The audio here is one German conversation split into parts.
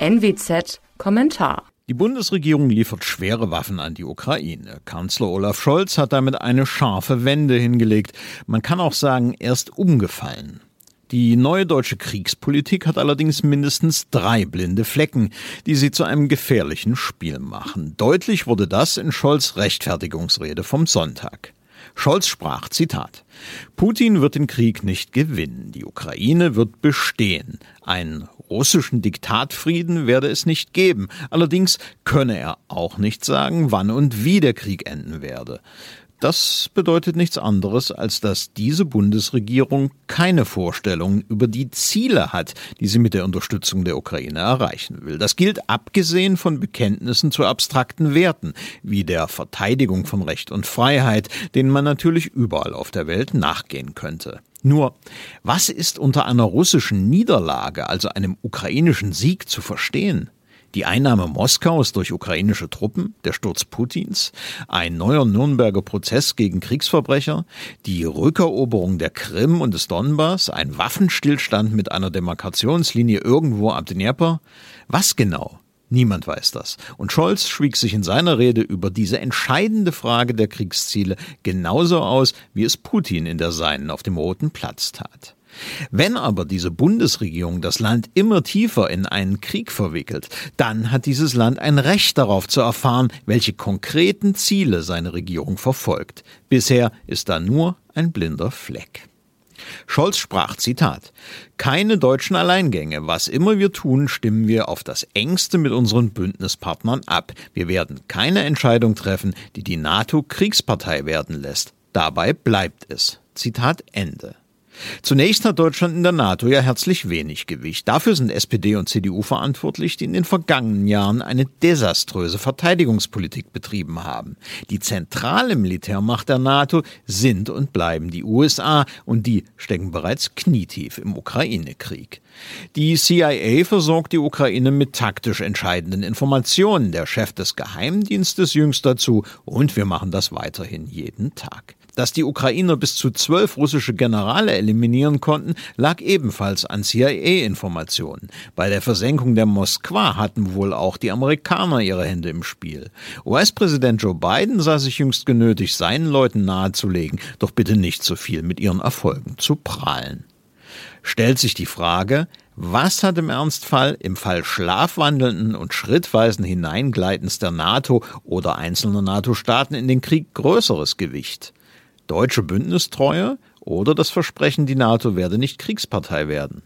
NWZ Kommentar die Bundesregierung liefert schwere Waffen an die Ukraine. Kanzler Olaf Scholz hat damit eine scharfe Wende hingelegt. Man kann auch sagen, er ist umgefallen. Die neue deutsche Kriegspolitik hat allerdings mindestens drei blinde Flecken, die sie zu einem gefährlichen Spiel machen. Deutlich wurde das in Scholz Rechtfertigungsrede vom Sonntag. Scholz sprach, Zitat, Putin wird den Krieg nicht gewinnen, die Ukraine wird bestehen. Einen russischen Diktatfrieden werde es nicht geben, allerdings könne er auch nicht sagen, wann und wie der Krieg enden werde. Das bedeutet nichts anderes, als dass diese Bundesregierung keine Vorstellungen über die Ziele hat, die sie mit der Unterstützung der Ukraine erreichen will. Das gilt abgesehen von Bekenntnissen zu abstrakten Werten, wie der Verteidigung von Recht und Freiheit, denen man natürlich überall auf der Welt nachgehen könnte. Nur, was ist unter einer russischen Niederlage, also einem ukrainischen Sieg, zu verstehen? Die Einnahme Moskaus durch ukrainische Truppen, der Sturz Putins, ein neuer Nürnberger Prozess gegen Kriegsverbrecher, die Rückeroberung der Krim und des Donbass, ein Waffenstillstand mit einer Demarkationslinie irgendwo ab Dnieper. Was genau? Niemand weiß das. Und Scholz schwieg sich in seiner Rede über diese entscheidende Frage der Kriegsziele genauso aus, wie es Putin in der seinen auf dem Roten Platz tat. Wenn aber diese Bundesregierung das Land immer tiefer in einen Krieg verwickelt, dann hat dieses Land ein Recht darauf zu erfahren, welche konkreten Ziele seine Regierung verfolgt. Bisher ist da nur ein blinder Fleck. Scholz sprach, Zitat, keine deutschen Alleingänge. Was immer wir tun, stimmen wir auf das engste mit unseren Bündnispartnern ab. Wir werden keine Entscheidung treffen, die die NATO Kriegspartei werden lässt. Dabei bleibt es. Zitat Ende. Zunächst hat Deutschland in der NATO ja herzlich wenig Gewicht. Dafür sind SPD und CDU verantwortlich, die in den vergangenen Jahren eine desaströse Verteidigungspolitik betrieben haben. Die zentrale Militärmacht der NATO sind und bleiben die USA und die stecken bereits knietief im Ukraine-Krieg. Die CIA versorgt die Ukraine mit taktisch entscheidenden Informationen. Der Chef des Geheimdienstes jüngst dazu und wir machen das weiterhin jeden Tag. Dass die Ukrainer bis zu zwölf russische Generale eliminieren konnten, lag ebenfalls an CIA-Informationen. Bei der Versenkung der Moskwa hatten wohl auch die Amerikaner ihre Hände im Spiel. US-Präsident Joe Biden sah sich jüngst genötigt, seinen Leuten nahezulegen, doch bitte nicht zu viel mit ihren Erfolgen zu prahlen. Stellt sich die Frage, was hat im Ernstfall im Fall schlafwandelnden und schrittweisen Hineingleitens der NATO oder einzelner NATO-Staaten in den Krieg größeres Gewicht? Deutsche Bündnistreue oder das Versprechen, die NATO werde nicht Kriegspartei werden.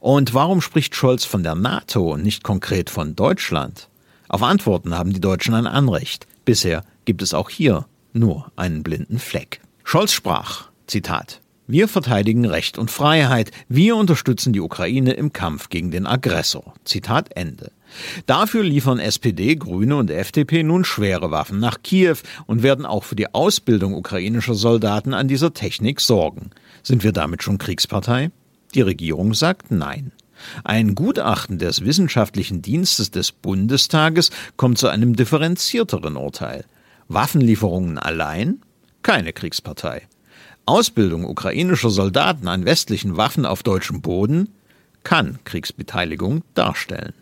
Und warum spricht Scholz von der NATO und nicht konkret von Deutschland? Auf Antworten haben die Deutschen ein Anrecht. Bisher gibt es auch hier nur einen blinden Fleck. Scholz sprach, Zitat, wir verteidigen Recht und Freiheit. Wir unterstützen die Ukraine im Kampf gegen den Aggressor. Zitat Ende. Dafür liefern SPD, Grüne und FDP nun schwere Waffen nach Kiew und werden auch für die Ausbildung ukrainischer Soldaten an dieser Technik sorgen. Sind wir damit schon Kriegspartei? Die Regierung sagt nein. Ein Gutachten des Wissenschaftlichen Dienstes des Bundestages kommt zu einem differenzierteren Urteil. Waffenlieferungen allein? Keine Kriegspartei. Ausbildung ukrainischer Soldaten an westlichen Waffen auf deutschem Boden kann Kriegsbeteiligung darstellen.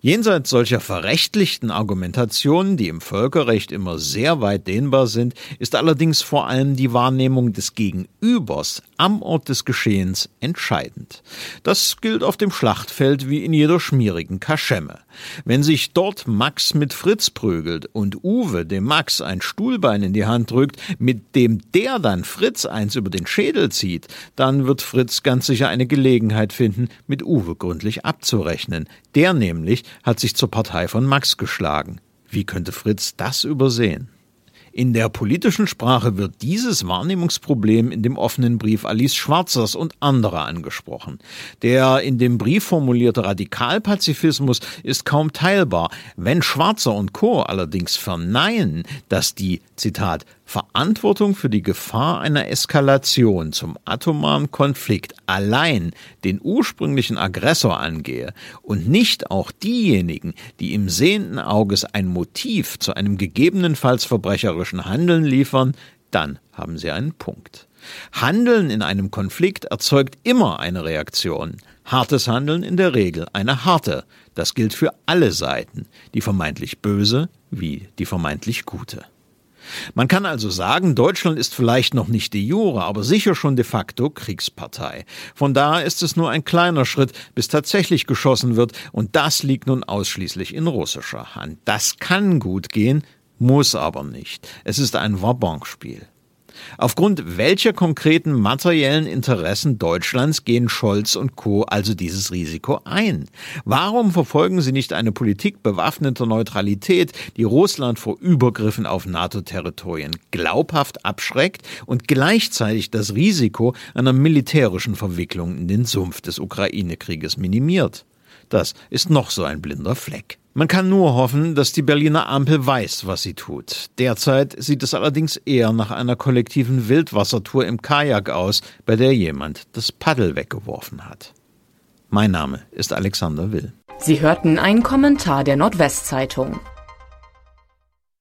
Jenseits solcher verrechtlichten Argumentationen, die im Völkerrecht immer sehr weit dehnbar sind, ist allerdings vor allem die Wahrnehmung des Gegenübers am Ort des Geschehens entscheidend. Das gilt auf dem Schlachtfeld wie in jeder schmierigen Kaschemme. Wenn sich dort Max mit Fritz prügelt und Uwe dem Max ein Stuhlbein in die Hand drückt, mit dem der dann Fritz eins über den Schädel zieht, dann wird Fritz ganz sicher eine Gelegenheit finden, mit Uwe gründlich abzurechnen. Der nämlich hat sich zur Partei von Max geschlagen. Wie könnte Fritz das übersehen? In der politischen Sprache wird dieses Wahrnehmungsproblem in dem offenen Brief Alice Schwarzers und anderer angesprochen. Der in dem Brief formulierte Radikalpazifismus ist kaum teilbar. Wenn Schwarzer und Co. allerdings verneinen, dass die, Zitat, Verantwortung für die Gefahr einer Eskalation zum atomaren Konflikt allein den ursprünglichen Aggressor angehe und nicht auch diejenigen, die im sehenden Auges ein Motiv zu einem gegebenenfalls verbrecherischen Handeln liefern, dann haben Sie einen Punkt. Handeln in einem Konflikt erzeugt immer eine Reaktion. Hartes Handeln in der Regel eine harte. Das gilt für alle Seiten, die vermeintlich böse wie die vermeintlich gute. Man kann also sagen, Deutschland ist vielleicht noch nicht de jure, aber sicher schon de facto Kriegspartei. Von daher ist es nur ein kleiner Schritt, bis tatsächlich geschossen wird, und das liegt nun ausschließlich in russischer Hand. Das kann gut gehen, muss aber nicht. Es ist ein Wabonspiel. Aufgrund welcher konkreten materiellen Interessen Deutschlands gehen Scholz und Co. also dieses Risiko ein? Warum verfolgen sie nicht eine Politik bewaffneter Neutralität, die Russland vor Übergriffen auf NATO-Territorien glaubhaft abschreckt und gleichzeitig das Risiko einer militärischen Verwicklung in den Sumpf des Ukraine-Krieges minimiert? Das ist noch so ein blinder Fleck. Man kann nur hoffen, dass die Berliner Ampel weiß, was sie tut. Derzeit sieht es allerdings eher nach einer kollektiven Wildwassertour im Kajak aus, bei der jemand das Paddel weggeworfen hat. Mein Name ist Alexander Will. Sie hörten einen Kommentar der Nordwestzeitung.